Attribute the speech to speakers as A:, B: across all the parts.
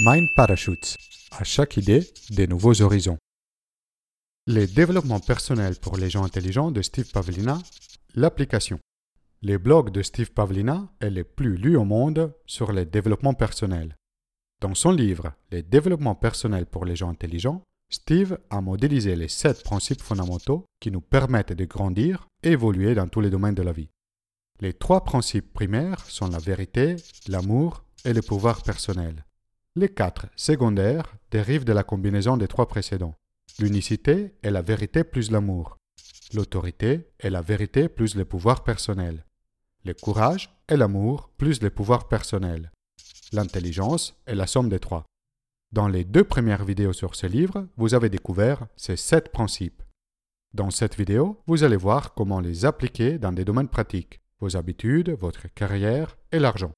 A: Mind Parachutes. À chaque idée, des nouveaux horizons. Les développements personnels pour les gens intelligents de Steve Pavlina, l'application. Les blogs de Steve Pavlina est le plus lu au monde sur les développements personnels. Dans son livre Les développements personnels pour les gens intelligents, Steve a modélisé les sept principes fondamentaux qui nous permettent de grandir et évoluer dans tous les domaines de la vie. Les trois principes primaires sont la vérité, l'amour et le pouvoir personnel. Les quatre secondaires dérivent de la combinaison des trois précédents. L'unicité est la vérité plus l'amour. L'autorité est la vérité plus le pouvoir personnel. Le courage est l'amour plus le pouvoir personnel. L'intelligence est la somme des trois. Dans les deux premières vidéos sur ce livre, vous avez découvert ces sept principes. Dans cette vidéo, vous allez voir comment les appliquer dans des domaines pratiques, vos habitudes, votre carrière et l'argent.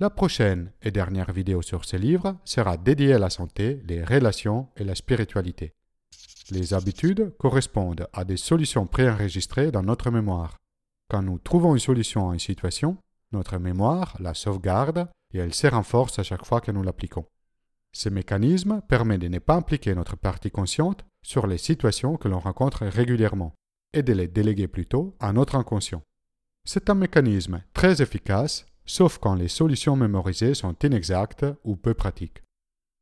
A: La prochaine et dernière vidéo sur ce livre sera dédiée à la santé, les relations et la spiritualité. Les habitudes correspondent à des solutions préenregistrées dans notre mémoire. Quand nous trouvons une solution à une situation, notre mémoire la sauvegarde et elle se renforce à chaque fois que nous l'appliquons. Ce mécanisme permet de ne pas impliquer notre partie consciente sur les situations que l'on rencontre régulièrement et de les déléguer plutôt à notre inconscient. C'est un mécanisme très efficace, sauf quand les solutions mémorisées sont inexactes ou peu pratiques.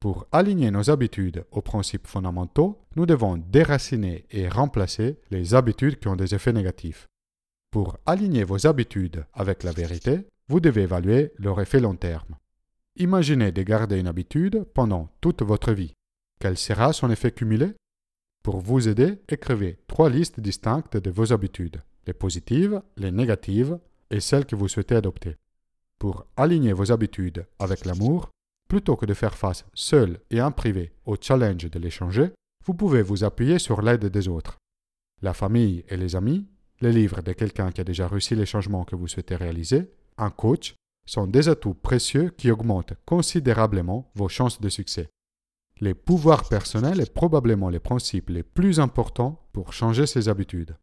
A: Pour aligner nos habitudes aux principes fondamentaux, nous devons déraciner et remplacer les habitudes qui ont des effets négatifs. Pour aligner vos habitudes avec la vérité, vous devez évaluer leur effet long terme. Imaginez de garder une habitude pendant toute votre vie. Quel sera son effet cumulé? Pour vous aider, écrivez trois listes distinctes de vos habitudes, les positives, les négatives et celles que vous souhaitez adopter. Pour aligner vos habitudes avec l'amour, plutôt que de faire face seul et en privé au challenge de les changer, vous pouvez vous appuyer sur l'aide des autres. La famille et les amis, les livres de quelqu'un qui a déjà réussi les changements que vous souhaitez réaliser, un coach, sont des atouts précieux qui augmentent considérablement vos chances de succès. Les pouvoirs personnels est probablement les principes les plus importants pour changer ses habitudes.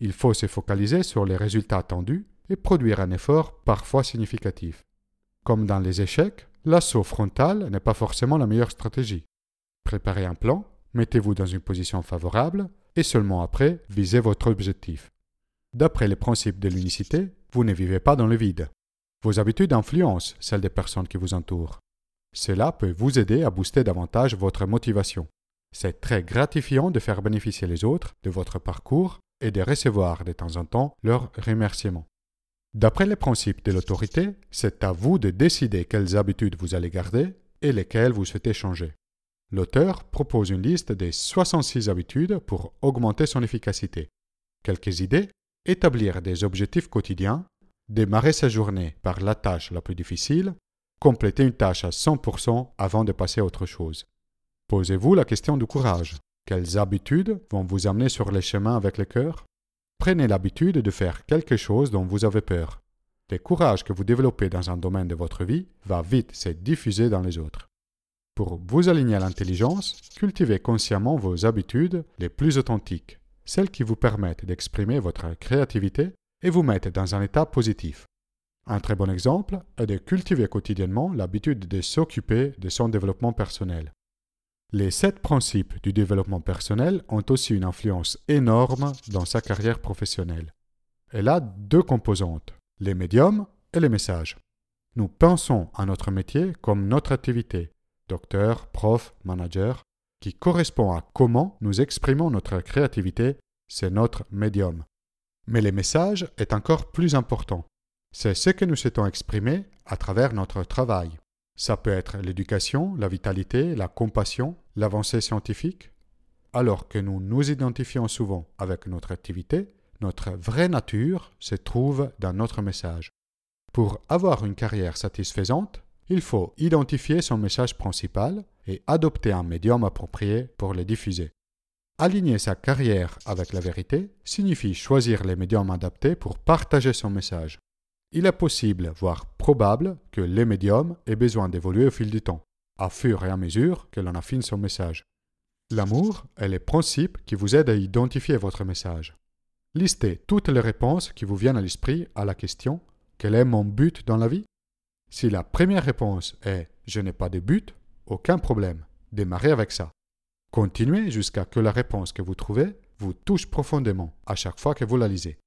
A: Il faut se focaliser sur les résultats attendus et produire un effort parfois significatif. Comme dans les échecs, l'assaut frontal n'est pas forcément la meilleure stratégie. Préparez un plan, mettez-vous dans une position favorable et seulement après visez votre objectif. D'après les principes de l'unicité, vous ne vivez pas dans le vide. Vos habitudes influencent celles des personnes qui vous entourent. Cela peut vous aider à booster davantage votre motivation. C'est très gratifiant de faire bénéficier les autres de votre parcours et de recevoir de temps en temps leurs remerciements. D'après les principes de l'autorité, c'est à vous de décider quelles habitudes vous allez garder et lesquelles vous souhaitez changer. L'auteur propose une liste des 66 habitudes pour augmenter son efficacité. Quelques idées Établir des objectifs quotidiens démarrer sa journée par la tâche la plus difficile, compléter une tâche à 100% avant de passer à autre chose. Posez-vous la question du courage. Quelles habitudes vont vous amener sur les chemins avec le cœur? Prenez l'habitude de faire quelque chose dont vous avez peur. Le courage que vous développez dans un domaine de votre vie va vite se diffuser dans les autres. Pour vous aligner à l'intelligence, cultivez consciemment vos habitudes les plus authentiques, celles qui vous permettent d'exprimer votre créativité et vous mettre dans un état positif. Un très bon exemple est de cultiver quotidiennement l'habitude de s'occuper de son développement personnel. Les sept principes du développement personnel ont aussi une influence énorme dans sa carrière professionnelle. Elle a deux composantes, les médiums et les messages. Nous pensons à notre métier comme notre activité, docteur, prof, manager, qui correspond à comment nous exprimons notre créativité, c'est notre médium. Mais le message est encore plus important. C'est ce que nous souhaitons exprimer à travers notre travail. Ça peut être l'éducation, la vitalité, la compassion, l'avancée scientifique. Alors que nous nous identifions souvent avec notre activité, notre vraie nature se trouve dans notre message. Pour avoir une carrière satisfaisante, il faut identifier son message principal et adopter un médium approprié pour le diffuser. Aligner sa carrière avec la vérité signifie choisir les médiums adaptés pour partager son message. Il est possible, voire probable, que les médiums aient besoin d'évoluer au fil du temps, à fur et à mesure que l'on affine son message. L'amour est le principe qui vous aide à identifier votre message. Listez toutes les réponses qui vous viennent à l'esprit à la question Quel est mon but dans la vie? Si la première réponse est Je n'ai pas de but aucun problème. Démarrez avec ça. Continuez jusqu'à que la réponse que vous trouvez vous touche profondément à chaque fois que vous la lisez.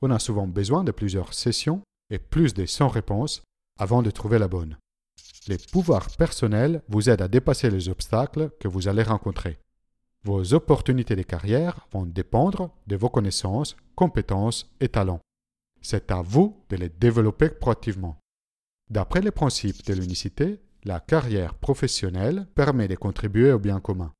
A: On a souvent besoin de plusieurs sessions et plus de 100 réponses avant de trouver la bonne. Les pouvoirs personnels vous aident à dépasser les obstacles que vous allez rencontrer. Vos opportunités de carrière vont dépendre de vos connaissances, compétences et talents. C'est à vous de les développer proactivement. D'après les principes de l'unicité, la carrière professionnelle permet de contribuer au bien commun.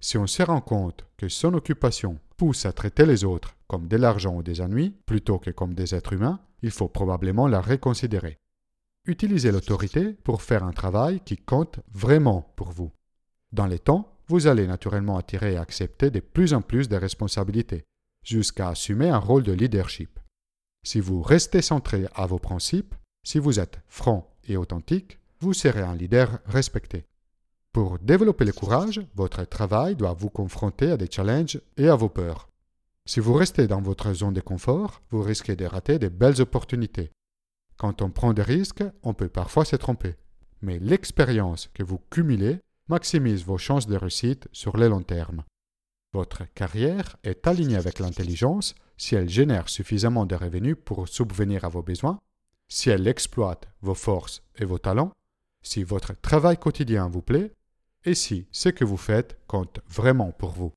A: Si on se rend compte que son occupation pousse à traiter les autres comme de l'argent ou des ennuis plutôt que comme des êtres humains, il faut probablement la reconsidérer. Utilisez l'autorité pour faire un travail qui compte vraiment pour vous. Dans les temps, vous allez naturellement attirer et accepter de plus en plus de responsabilités, jusqu'à assumer un rôle de leadership. Si vous restez centré à vos principes, si vous êtes franc et authentique, vous serez un leader respecté. Pour développer le courage, votre travail doit vous confronter à des challenges et à vos peurs. Si vous restez dans votre zone de confort, vous risquez de rater de belles opportunités. Quand on prend des risques, on peut parfois se tromper. Mais l'expérience que vous cumulez maximise vos chances de réussite sur le long terme. Votre carrière est alignée avec l'intelligence si elle génère suffisamment de revenus pour subvenir à vos besoins, si elle exploite vos forces et vos talents, si votre travail quotidien vous plaît et si ce que vous faites compte vraiment pour vous.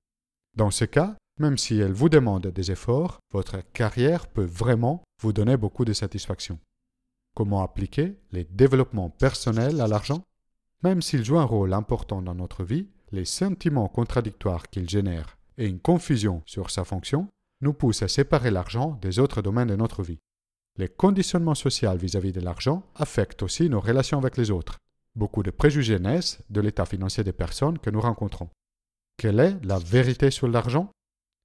A: Dans ce cas, même si elle vous demande des efforts, votre carrière peut vraiment vous donner beaucoup de satisfaction. Comment appliquer les développements personnels à l'argent? Même s'il joue un rôle important dans notre vie, les sentiments contradictoires qu'il génère et une confusion sur sa fonction nous poussent à séparer l'argent des autres domaines de notre vie. Les conditionnements sociaux vis-à-vis de l'argent affectent aussi nos relations avec les autres. Beaucoup de préjugés naissent de l'état financier des personnes que nous rencontrons. Quelle est la vérité sur l'argent?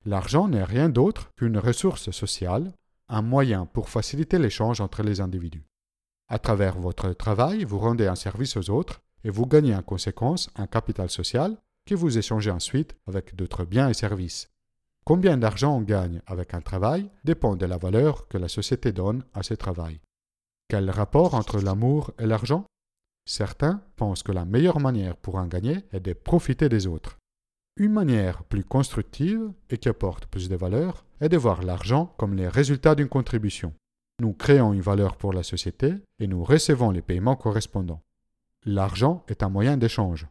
A: L'argent n'est rien d'autre qu'une ressource sociale, un moyen pour faciliter l'échange entre les individus. À travers votre travail, vous rendez un service aux autres et vous gagnez en conséquence un capital social que vous échangez ensuite avec d'autres biens et services. Combien d'argent on gagne avec un travail dépend de la valeur que la société donne à ce travail. Quel rapport entre l'amour et l'argent? Certains pensent que la meilleure manière pour en gagner est de profiter des autres. Une manière plus constructive et qui apporte plus de valeur est de voir l'argent comme les résultats d'une contribution. Nous créons une valeur pour la société et nous recevons les paiements correspondants. L'argent est un moyen d'échange.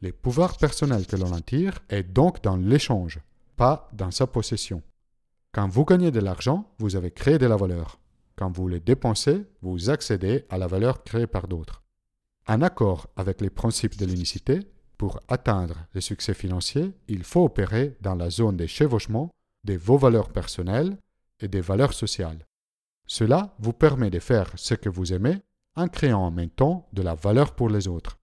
A: Les pouvoirs personnels que l'on en tire est donc dans l'échange, pas dans sa possession. Quand vous gagnez de l'argent, vous avez créé de la valeur. Quand vous le dépensez, vous accédez à la valeur créée par d'autres. En accord avec les principes de l'unicité, pour atteindre le succès financier, il faut opérer dans la zone des chevauchements de vos valeurs personnelles et des valeurs sociales. Cela vous permet de faire ce que vous aimez en créant en même temps de la valeur pour les autres.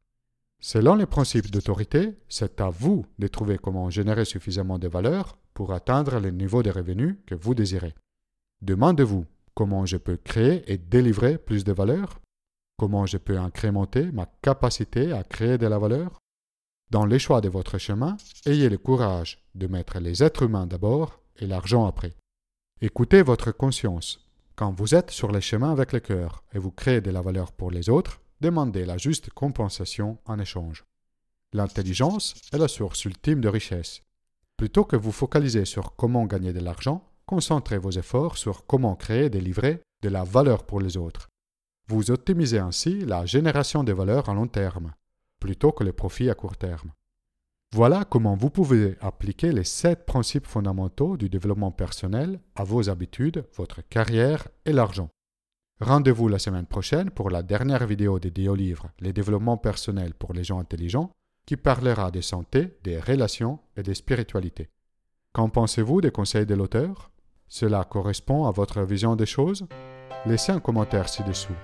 A: Selon les principes d'autorité, c'est à vous de trouver comment générer suffisamment de valeur pour atteindre le niveau de revenus que vous désirez. Demandez-vous comment je peux créer et délivrer plus de valeur? Comment je peux incrémenter ma capacité à créer de la valeur? Dans les choix de votre chemin, ayez le courage de mettre les êtres humains d'abord et l'argent après. Écoutez votre conscience. Quand vous êtes sur les chemins avec le cœur et vous créez de la valeur pour les autres, demandez la juste compensation en échange. L'intelligence est la source ultime de richesse. Plutôt que vous focaliser sur comment gagner de l'argent, concentrez vos efforts sur comment créer et délivrer de la valeur pour les autres. Vous optimisez ainsi la génération de valeur à long terme, plutôt que les profits à court terme. Voilà comment vous pouvez appliquer les sept principes fondamentaux du développement personnel à vos habitudes, votre carrière et l'argent. Rendez-vous la semaine prochaine pour la dernière vidéo dédiée au livre Les développements personnels pour les gens intelligents qui parlera de santé, des relations et des spiritualités. Qu'en pensez-vous des conseils de l'auteur? Cela correspond à votre vision des choses? Laissez un commentaire ci-dessous.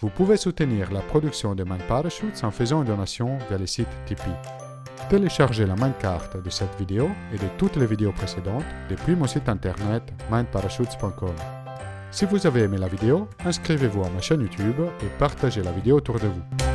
A: Vous pouvez soutenir la production de Mind Parachutes en faisant une donation via le site Tipeee. Téléchargez la carte de cette vidéo et de toutes les vidéos précédentes depuis mon site internet mindparachutes.com. Si vous avez aimé la vidéo, inscrivez-vous à ma chaîne YouTube et partagez la vidéo autour de vous.